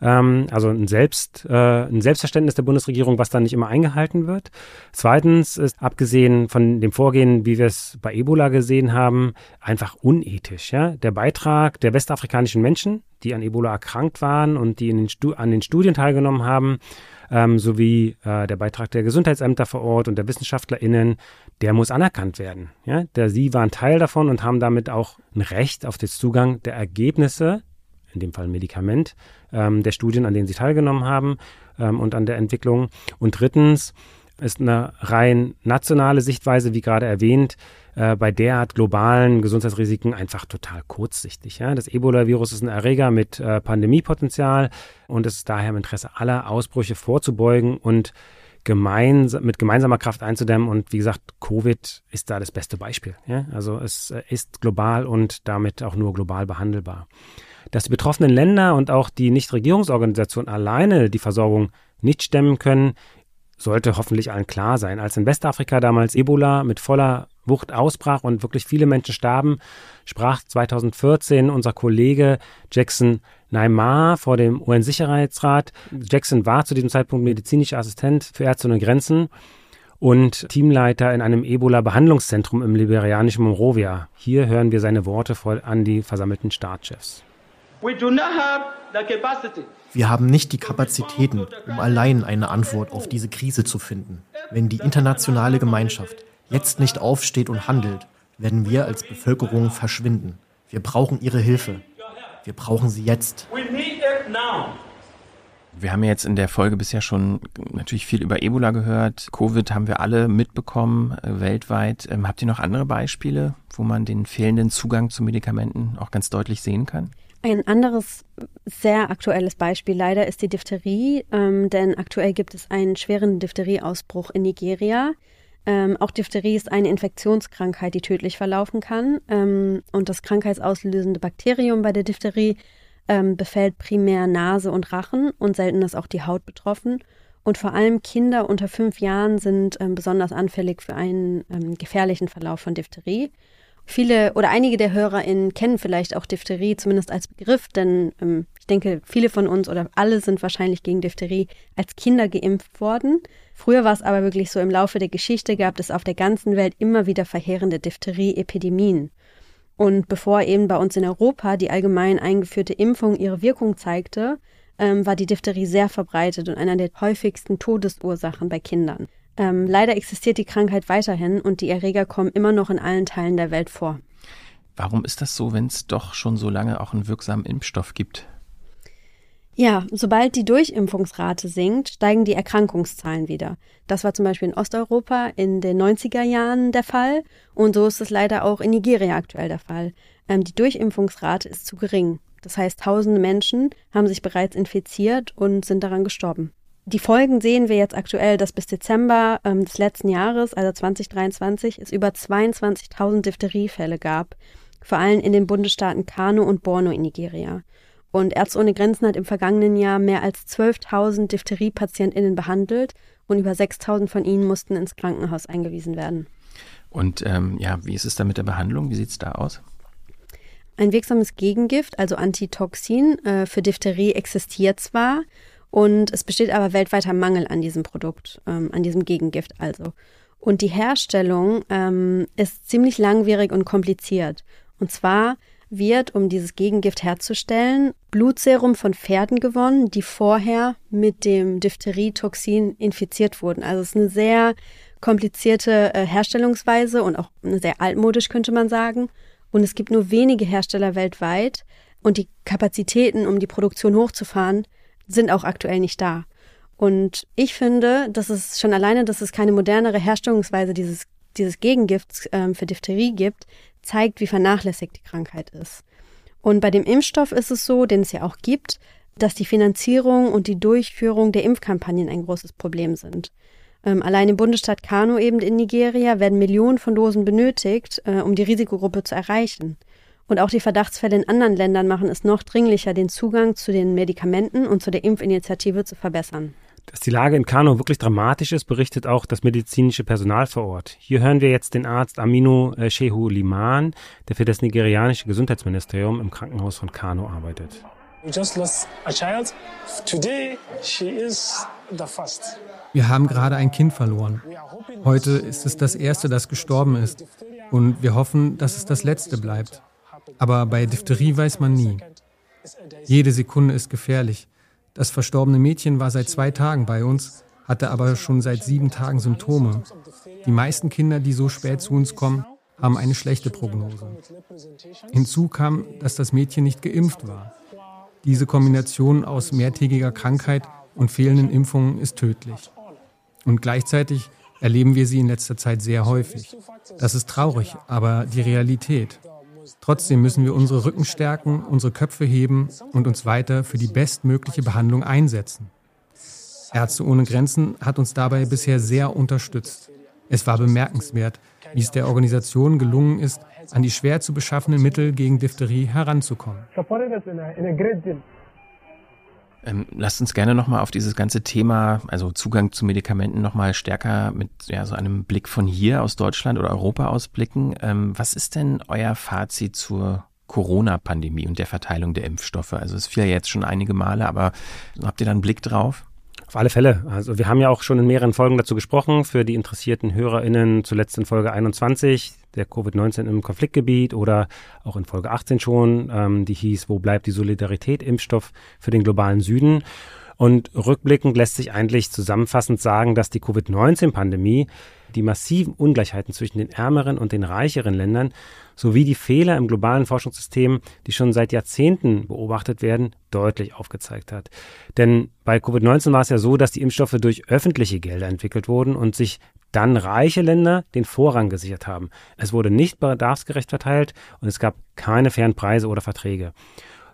Ähm, also ein, Selbst, äh, ein Selbstverständnis der Bundesregierung, was dann nicht immer eingehalten wird. Zweitens ist, abgesehen von dem Vorgehen, wie wir es bei Ebola gesehen haben, einfach unethisch. Ja? Der Beitrag der westafrikanischen Menschen, die an Ebola erkrankt waren und die den an den Studien teilgenommen haben, ähm, sowie äh, der Beitrag der Gesundheitsämter vor Ort und der WissenschaftlerInnen, der muss anerkannt werden. Ja? Der, sie waren Teil davon und haben damit auch ein Recht auf den Zugang der Ergebnisse, in dem Fall Medikament, ähm, der Studien, an denen sie teilgenommen haben ähm, und an der Entwicklung. Und drittens ist eine rein nationale Sichtweise, wie gerade erwähnt, äh, bei derart globalen Gesundheitsrisiken einfach total kurzsichtig. Ja? Das Ebola-Virus ist ein Erreger mit äh, Pandemiepotenzial und es ist daher im Interesse aller Ausbrüche vorzubeugen und gemeinsam, mit gemeinsamer Kraft einzudämmen. Und wie gesagt, Covid ist da das beste Beispiel. Ja? Also es äh, ist global und damit auch nur global behandelbar. Dass die betroffenen Länder und auch die Nichtregierungsorganisationen alleine die Versorgung nicht stemmen können, sollte hoffentlich allen klar sein. Als in Westafrika damals Ebola mit voller Wucht ausbrach und wirklich viele Menschen starben, sprach 2014 unser Kollege Jackson Neymar vor dem UN-Sicherheitsrat. Jackson war zu diesem Zeitpunkt medizinischer Assistent für Ärzte ohne Grenzen und Teamleiter in einem Ebola-Behandlungszentrum im liberianischen Monrovia. Hier hören wir seine Worte voll an die versammelten Staatschefs. Wir haben nicht die Kapazitäten, um allein eine Antwort auf diese Krise zu finden. Wenn die internationale Gemeinschaft jetzt nicht aufsteht und handelt, werden wir als Bevölkerung verschwinden. Wir brauchen Ihre Hilfe. Wir brauchen sie jetzt. Wir haben jetzt in der Folge bisher schon natürlich viel über Ebola gehört. Covid haben wir alle mitbekommen äh, weltweit. Ähm, habt ihr noch andere Beispiele, wo man den fehlenden Zugang zu Medikamenten auch ganz deutlich sehen kann? Ein anderes sehr aktuelles Beispiel leider ist die Diphtherie, ähm, denn aktuell gibt es einen schweren Diphterieausbruch in Nigeria. Ähm, auch Diphtherie ist eine Infektionskrankheit, die tödlich verlaufen kann. Ähm, und das krankheitsauslösende Bakterium bei der Diphtherie ähm, befällt primär Nase und Rachen und selten ist auch die Haut betroffen. Und vor allem Kinder unter fünf Jahren sind ähm, besonders anfällig für einen ähm, gefährlichen Verlauf von Diphtherie. Viele oder einige der HörerInnen kennen vielleicht auch Diphtherie, zumindest als Begriff, denn ähm, ich denke, viele von uns oder alle sind wahrscheinlich gegen Diphtherie als Kinder geimpft worden. Früher war es aber wirklich so, im Laufe der Geschichte gab es auf der ganzen Welt immer wieder verheerende Diphtherie-Epidemien. Und bevor eben bei uns in Europa die allgemein eingeführte Impfung ihre Wirkung zeigte, ähm, war die Diphtherie sehr verbreitet und einer der häufigsten Todesursachen bei Kindern. Ähm, leider existiert die Krankheit weiterhin und die Erreger kommen immer noch in allen Teilen der Welt vor. Warum ist das so, wenn es doch schon so lange auch einen wirksamen Impfstoff gibt? Ja, sobald die Durchimpfungsrate sinkt, steigen die Erkrankungszahlen wieder. Das war zum Beispiel in Osteuropa in den 90er Jahren der Fall und so ist es leider auch in Nigeria aktuell der Fall. Ähm, die Durchimpfungsrate ist zu gering. Das heißt, tausende Menschen haben sich bereits infiziert und sind daran gestorben. Die Folgen sehen wir jetzt aktuell, dass bis Dezember ähm, des letzten Jahres, also 2023, es über 22.000 Diphtheriefälle gab, vor allem in den Bundesstaaten Kano und Borno in Nigeria. Und Ärzte ohne Grenzen hat im vergangenen Jahr mehr als 12.000 Diphtherie-PatientInnen behandelt und über 6.000 von ihnen mussten ins Krankenhaus eingewiesen werden. Und ähm, ja, wie ist es da mit der Behandlung? Wie sieht es da aus? Ein wirksames Gegengift, also Antitoxin, äh, für Diphtherie existiert zwar und es besteht aber weltweiter Mangel an diesem Produkt, ähm, an diesem Gegengift also. Und die Herstellung ähm, ist ziemlich langwierig und kompliziert. Und zwar wird, um dieses Gegengift herzustellen, Blutserum von Pferden gewonnen, die vorher mit dem Diphtherietoxin infiziert wurden. Also es ist eine sehr komplizierte äh, Herstellungsweise und auch sehr altmodisch könnte man sagen. Und es gibt nur wenige Hersteller weltweit und die Kapazitäten, um die Produktion hochzufahren, sind auch aktuell nicht da. Und ich finde, dass es schon alleine, dass es keine modernere Herstellungsweise dieses, dieses Gegengifts ähm, für Diphtherie gibt, zeigt, wie vernachlässigt die Krankheit ist. Und bei dem Impfstoff ist es so, den es ja auch gibt, dass die Finanzierung und die Durchführung der Impfkampagnen ein großes Problem sind. Ähm, allein im Bundesstaat Kano eben in Nigeria werden Millionen von Dosen benötigt, äh, um die Risikogruppe zu erreichen. Und auch die Verdachtsfälle in anderen Ländern machen es noch dringlicher, den Zugang zu den Medikamenten und zu der Impfinitiative zu verbessern. Dass die Lage in Kano wirklich dramatisch ist, berichtet auch das medizinische Personal vor Ort. Hier hören wir jetzt den Arzt Aminu äh, Shehu Liman, der für das nigerianische Gesundheitsministerium im Krankenhaus von Kano arbeitet. Wir haben gerade ein Kind verloren. Heute ist es das erste, das gestorben ist. Und wir hoffen, dass es das letzte bleibt. Aber bei Diphtherie weiß man nie. Jede Sekunde ist gefährlich. Das verstorbene Mädchen war seit zwei Tagen bei uns, hatte aber schon seit sieben Tagen Symptome. Die meisten Kinder, die so spät zu uns kommen, haben eine schlechte Prognose. Hinzu kam, dass das Mädchen nicht geimpft war. Diese Kombination aus mehrtägiger Krankheit und fehlenden Impfungen ist tödlich. Und gleichzeitig erleben wir sie in letzter Zeit sehr häufig. Das ist traurig, aber die Realität. Trotzdem müssen wir unsere Rücken stärken, unsere Köpfe heben und uns weiter für die bestmögliche Behandlung einsetzen. Ärzte ohne Grenzen hat uns dabei bisher sehr unterstützt. Es war bemerkenswert, wie es der Organisation gelungen ist, an die schwer zu beschaffenen Mittel gegen Diphtherie heranzukommen. Ähm, lasst uns gerne nochmal auf dieses ganze Thema, also Zugang zu Medikamenten nochmal stärker mit ja, so einem Blick von hier aus Deutschland oder Europa ausblicken. Ähm, was ist denn euer Fazit zur Corona-Pandemie und der Verteilung der Impfstoffe? Also es fiel ja jetzt schon einige Male, aber habt ihr da einen Blick drauf? Auf alle Fälle. Also wir haben ja auch schon in mehreren Folgen dazu gesprochen, für die interessierten HörerInnen, zuletzt in Folge 21, der Covid-19 im Konfliktgebiet oder auch in Folge 18 schon, ähm, die hieß, wo bleibt die Solidarität, Impfstoff für den globalen Süden. Und rückblickend lässt sich eigentlich zusammenfassend sagen, dass die Covid-19-Pandemie die massiven Ungleichheiten zwischen den ärmeren und den reicheren Ländern sowie die Fehler im globalen Forschungssystem, die schon seit Jahrzehnten beobachtet werden, deutlich aufgezeigt hat. Denn bei Covid-19 war es ja so, dass die Impfstoffe durch öffentliche Gelder entwickelt wurden und sich dann reiche Länder den Vorrang gesichert haben. Es wurde nicht bedarfsgerecht verteilt und es gab keine fairen Preise oder Verträge.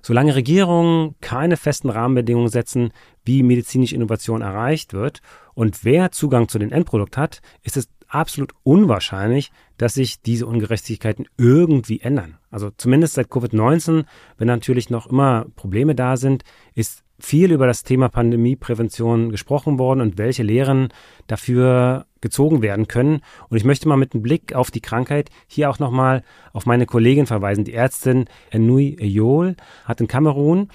Solange Regierungen keine festen Rahmenbedingungen setzen, wie medizinische Innovation erreicht wird und wer Zugang zu den Endprodukt hat, ist es absolut unwahrscheinlich, dass sich diese Ungerechtigkeiten irgendwie ändern. Also zumindest seit Covid-19, wenn natürlich noch immer Probleme da sind, ist viel über das Thema Pandemieprävention gesprochen worden und welche Lehren dafür gezogen werden können. Und ich möchte mal mit einem Blick auf die Krankheit hier auch nochmal auf meine Kollegin verweisen. Die Ärztin Enui Eyol hat in Kamerun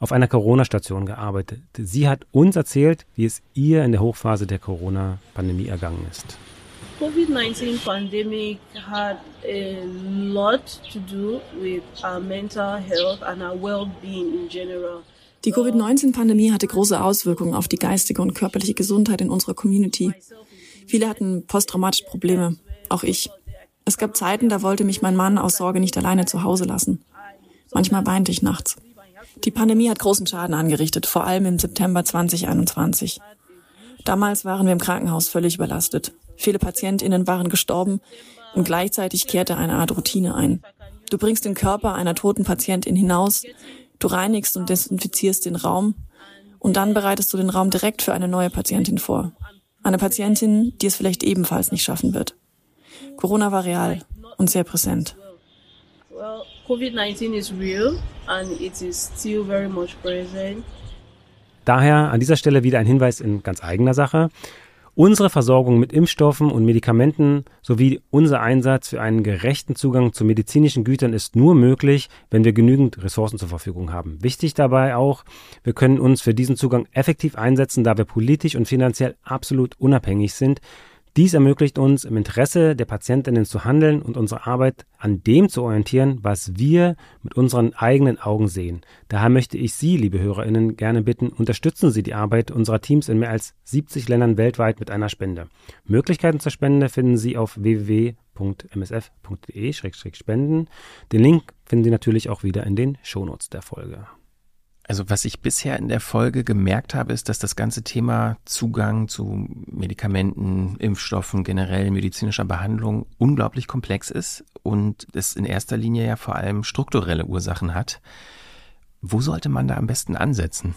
auf einer Corona-Station gearbeitet. Sie hat uns erzählt, wie es ihr in der Hochphase der Corona-Pandemie ergangen ist. COVID-19 pandemic had a lot to do with our mental health and our well-being in general. Die Covid-19-Pandemie hatte große Auswirkungen auf die geistige und körperliche Gesundheit in unserer Community. Viele hatten posttraumatische Probleme, auch ich. Es gab Zeiten, da wollte mich mein Mann aus Sorge nicht alleine zu Hause lassen. Manchmal weinte ich nachts. Die Pandemie hat großen Schaden angerichtet, vor allem im September 2021. Damals waren wir im Krankenhaus völlig überlastet. Viele PatientInnen waren gestorben und gleichzeitig kehrte eine Art Routine ein. Du bringst den Körper einer toten Patientin hinaus, du reinigst und desinfizierst den Raum und dann bereitest du den Raum direkt für eine neue Patientin vor. Eine Patientin, die es vielleicht ebenfalls nicht schaffen wird. Corona war real und sehr präsent. Well, COVID-19 is real and it is still very much present. Daher an dieser Stelle wieder ein Hinweis in ganz eigener Sache. Unsere Versorgung mit Impfstoffen und Medikamenten sowie unser Einsatz für einen gerechten Zugang zu medizinischen Gütern ist nur möglich, wenn wir genügend Ressourcen zur Verfügung haben. Wichtig dabei auch, wir können uns für diesen Zugang effektiv einsetzen, da wir politisch und finanziell absolut unabhängig sind. Dies ermöglicht uns, im Interesse der Patientinnen zu handeln und unsere Arbeit an dem zu orientieren, was wir mit unseren eigenen Augen sehen. Daher möchte ich Sie, liebe Hörerinnen, gerne bitten, unterstützen Sie die Arbeit unserer Teams in mehr als 70 Ländern weltweit mit einer Spende. Möglichkeiten zur Spende finden Sie auf www.msf.de-spenden. Den Link finden Sie natürlich auch wieder in den Shownotes der Folge. Also was ich bisher in der Folge gemerkt habe, ist, dass das ganze Thema Zugang zu Medikamenten, Impfstoffen, generell medizinischer Behandlung unglaublich komplex ist und es in erster Linie ja vor allem strukturelle Ursachen hat. Wo sollte man da am besten ansetzen?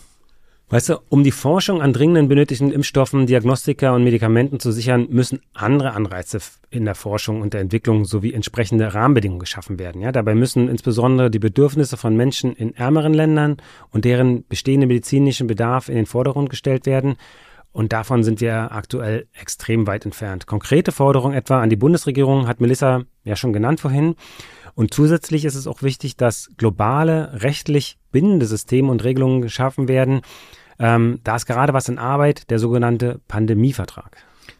Weißt du, um die Forschung an dringenden benötigten Impfstoffen, Diagnostika und Medikamenten zu sichern, müssen andere Anreize in der Forschung und der Entwicklung sowie entsprechende Rahmenbedingungen geschaffen werden. Ja, dabei müssen insbesondere die Bedürfnisse von Menschen in ärmeren Ländern und deren bestehenden medizinischen Bedarf in den Vordergrund gestellt werden. Und davon sind wir aktuell extrem weit entfernt. Konkrete Forderungen etwa an die Bundesregierung hat Melissa ja schon genannt vorhin. Und zusätzlich ist es auch wichtig, dass globale, rechtlich bindende Systeme und Regelungen geschaffen werden. Ähm, da ist gerade was in Arbeit, der sogenannte Pandemievertrag.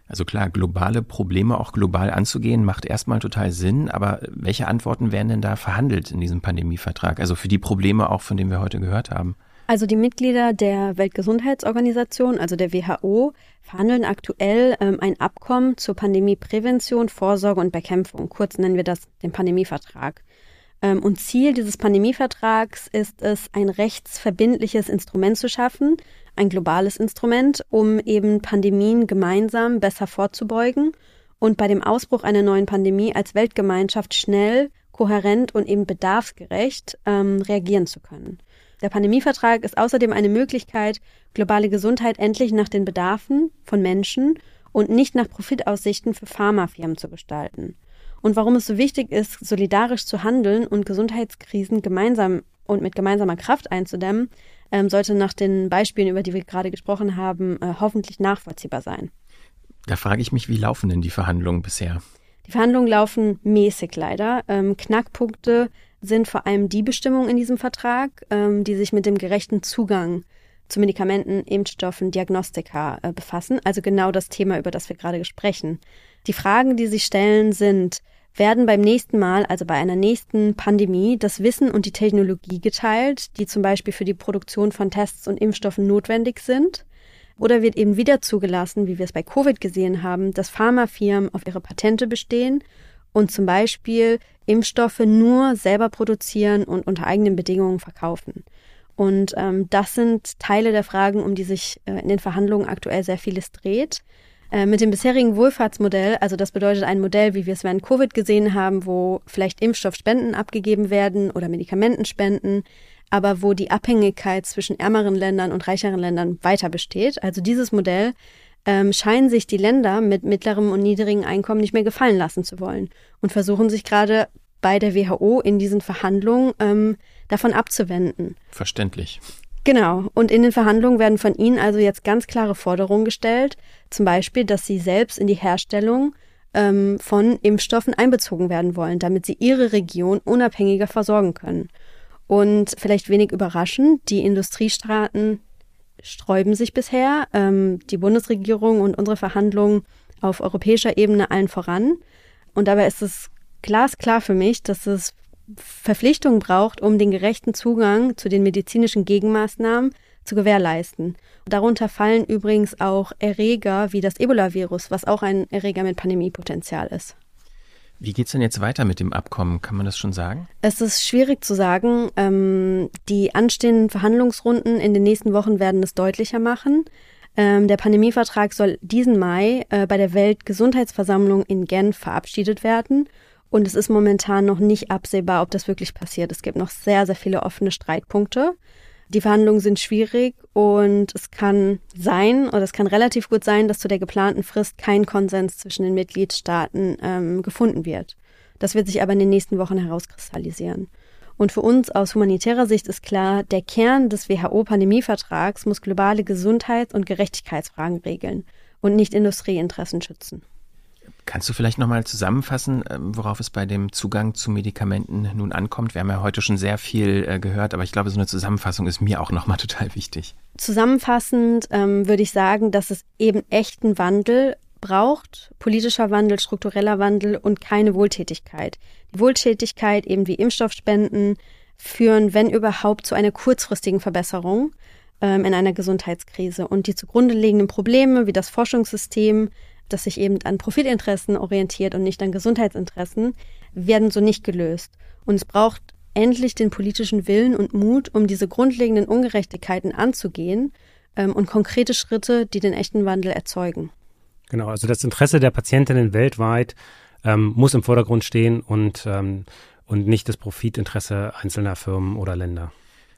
Also klar, globale Probleme auch global anzugehen, macht erstmal total Sinn. Aber welche Antworten werden denn da verhandelt in diesem Pandemievertrag? Also für die Probleme auch, von denen wir heute gehört haben. Also die Mitglieder der Weltgesundheitsorganisation, also der WHO, verhandeln aktuell ähm, ein Abkommen zur Pandemieprävention, Vorsorge und Bekämpfung. Kurz nennen wir das den Pandemievertrag. Ähm, und Ziel dieses Pandemievertrags ist es, ein rechtsverbindliches Instrument zu schaffen, ein globales Instrument, um eben Pandemien gemeinsam besser vorzubeugen und bei dem Ausbruch einer neuen Pandemie als Weltgemeinschaft schnell, kohärent und eben bedarfsgerecht ähm, reagieren zu können. Der Pandemievertrag ist außerdem eine Möglichkeit, globale Gesundheit endlich nach den Bedarfen von Menschen und nicht nach Profitaussichten für Pharmafirmen zu gestalten. Und warum es so wichtig ist, solidarisch zu handeln und Gesundheitskrisen gemeinsam und mit gemeinsamer Kraft einzudämmen, ähm, sollte nach den Beispielen, über die wir gerade gesprochen haben, äh, hoffentlich nachvollziehbar sein. Da frage ich mich, wie laufen denn die Verhandlungen bisher? Die Verhandlungen laufen mäßig leider. Ähm, Knackpunkte sind vor allem die Bestimmungen in diesem Vertrag, ähm, die sich mit dem gerechten Zugang zu Medikamenten, Impfstoffen, Diagnostika äh, befassen. Also genau das Thema, über das wir gerade sprechen. Die Fragen, die sich stellen, sind, werden beim nächsten Mal, also bei einer nächsten Pandemie, das Wissen und die Technologie geteilt, die zum Beispiel für die Produktion von Tests und Impfstoffen notwendig sind? Oder wird eben wieder zugelassen, wie wir es bei Covid gesehen haben, dass Pharmafirmen auf ihre Patente bestehen und zum Beispiel Impfstoffe nur selber produzieren und unter eigenen Bedingungen verkaufen. Und ähm, das sind Teile der Fragen, um die sich äh, in den Verhandlungen aktuell sehr vieles dreht. Äh, mit dem bisherigen Wohlfahrtsmodell, also das bedeutet ein Modell, wie wir es während Covid gesehen haben, wo vielleicht Impfstoffspenden abgegeben werden oder Medikamentenspenden, aber wo die Abhängigkeit zwischen ärmeren Ländern und reicheren Ländern weiter besteht. Also dieses Modell ähm, scheinen sich die Länder mit mittlerem und niedrigem Einkommen nicht mehr gefallen lassen zu wollen und versuchen sich gerade bei der WHO in diesen Verhandlungen ähm, davon abzuwenden. Verständlich. Genau. Und in den Verhandlungen werden von ihnen also jetzt ganz klare Forderungen gestellt, zum Beispiel, dass sie selbst in die Herstellung ähm, von Impfstoffen einbezogen werden wollen, damit sie ihre Region unabhängiger versorgen können. Und vielleicht wenig überraschend, die Industriestaaten sträuben sich bisher, ähm, die Bundesregierung und unsere Verhandlungen auf europäischer Ebene allen voran. Und dabei ist es glasklar für mich, dass es Verpflichtungen braucht, um den gerechten Zugang zu den medizinischen Gegenmaßnahmen zu gewährleisten. Darunter fallen übrigens auch Erreger wie das Ebola-Virus, was auch ein Erreger mit Pandemiepotenzial ist. Wie geht es denn jetzt weiter mit dem Abkommen? Kann man das schon sagen? Es ist schwierig zu sagen. Ähm, die anstehenden Verhandlungsrunden in den nächsten Wochen werden es deutlicher machen. Ähm, der Pandemievertrag soll diesen Mai äh, bei der Weltgesundheitsversammlung in Genf verabschiedet werden. Und es ist momentan noch nicht absehbar, ob das wirklich passiert. Es gibt noch sehr, sehr viele offene Streitpunkte. Die Verhandlungen sind schwierig und es kann sein, oder es kann relativ gut sein, dass zu der geplanten Frist kein Konsens zwischen den Mitgliedstaaten ähm, gefunden wird. Das wird sich aber in den nächsten Wochen herauskristallisieren. Und für uns aus humanitärer Sicht ist klar, der Kern des WHO-Pandemievertrags muss globale Gesundheits- und Gerechtigkeitsfragen regeln und nicht Industrieinteressen schützen. Kannst du vielleicht nochmal zusammenfassen, ähm, worauf es bei dem Zugang zu Medikamenten nun ankommt? Wir haben ja heute schon sehr viel äh, gehört, aber ich glaube, so eine Zusammenfassung ist mir auch nochmal total wichtig. Zusammenfassend ähm, würde ich sagen, dass es eben echten Wandel braucht, politischer Wandel, struktureller Wandel und keine Wohltätigkeit. Die Wohltätigkeit, eben wie Impfstoffspenden, führen, wenn überhaupt, zu einer kurzfristigen Verbesserung ähm, in einer Gesundheitskrise. Und die zugrunde liegenden Probleme wie das Forschungssystem, das sich eben an Profitinteressen orientiert und nicht an Gesundheitsinteressen, werden so nicht gelöst. Und es braucht endlich den politischen Willen und Mut, um diese grundlegenden Ungerechtigkeiten anzugehen ähm, und konkrete Schritte, die den echten Wandel erzeugen. Genau, also das Interesse der Patientinnen weltweit ähm, muss im Vordergrund stehen und, ähm, und nicht das Profitinteresse einzelner Firmen oder Länder.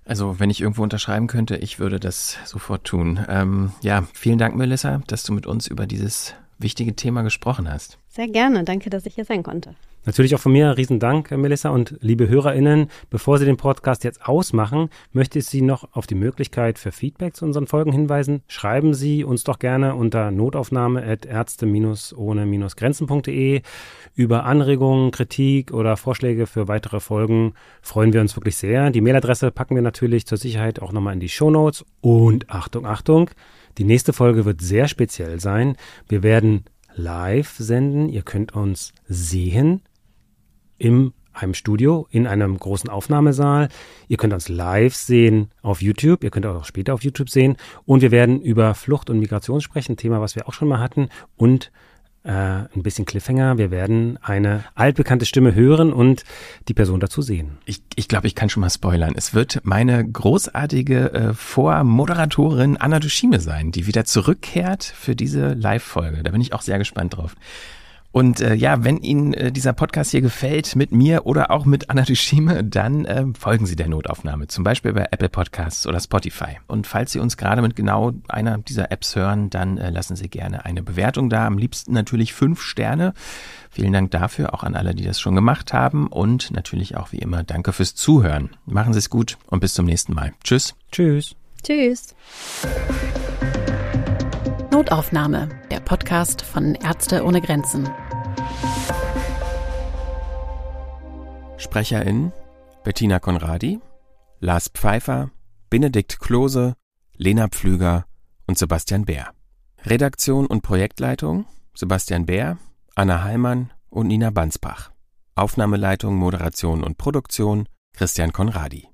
Also, wenn ich irgendwo unterschreiben könnte, ich würde das sofort tun. Ähm, ja, vielen Dank, Melissa, dass du mit uns über dieses wichtige Thema gesprochen hast. Sehr gerne. Danke, dass ich hier sein konnte. Natürlich auch von mir riesen Dank, Melissa und liebe HörerInnen. Bevor Sie den Podcast jetzt ausmachen, möchte ich Sie noch auf die Möglichkeit für Feedback zu unseren Folgen hinweisen. Schreiben Sie uns doch gerne unter notaufnahme.ärzte-ohne-grenzen.de über Anregungen, Kritik oder Vorschläge für weitere Folgen. Freuen wir uns wirklich sehr. Die Mailadresse packen wir natürlich zur Sicherheit auch nochmal in die Show Notes. Und Achtung, Achtung, die nächste Folge wird sehr speziell sein. Wir werden live senden. Ihr könnt uns sehen in einem Studio, in einem großen Aufnahmesaal. Ihr könnt uns live sehen auf YouTube. Ihr könnt auch später auf YouTube sehen. Und wir werden über Flucht und Migration sprechen, Thema, was wir auch schon mal hatten. Und äh, ein bisschen Cliffhanger. Wir werden eine altbekannte Stimme hören und die Person dazu sehen. Ich, ich glaube, ich kann schon mal spoilern. Es wird meine großartige äh, Vormoderatorin Anna Dushime sein, die wieder zurückkehrt für diese Live-Folge. Da bin ich auch sehr gespannt drauf. Und äh, ja, wenn Ihnen äh, dieser Podcast hier gefällt, mit mir oder auch mit Anna Dushime, dann äh, folgen Sie der Notaufnahme, zum Beispiel bei Apple Podcasts oder Spotify. Und falls Sie uns gerade mit genau einer dieser Apps hören, dann äh, lassen Sie gerne eine Bewertung da. Am liebsten natürlich fünf Sterne. Vielen Dank dafür, auch an alle, die das schon gemacht haben. Und natürlich auch wie immer danke fürs Zuhören. Machen Sie es gut und bis zum nächsten Mal. Tschüss. Tschüss. Tschüss. Notaufnahme, der Podcast von Ärzte ohne Grenzen. SprecherInnen Bettina Konradi, Lars Pfeiffer, Benedikt Klose, Lena Pflüger und Sebastian Bär. Redaktion und Projektleitung Sebastian Bär, Anna Heimann und Nina Bansbach. Aufnahmeleitung, Moderation und Produktion Christian Konradi.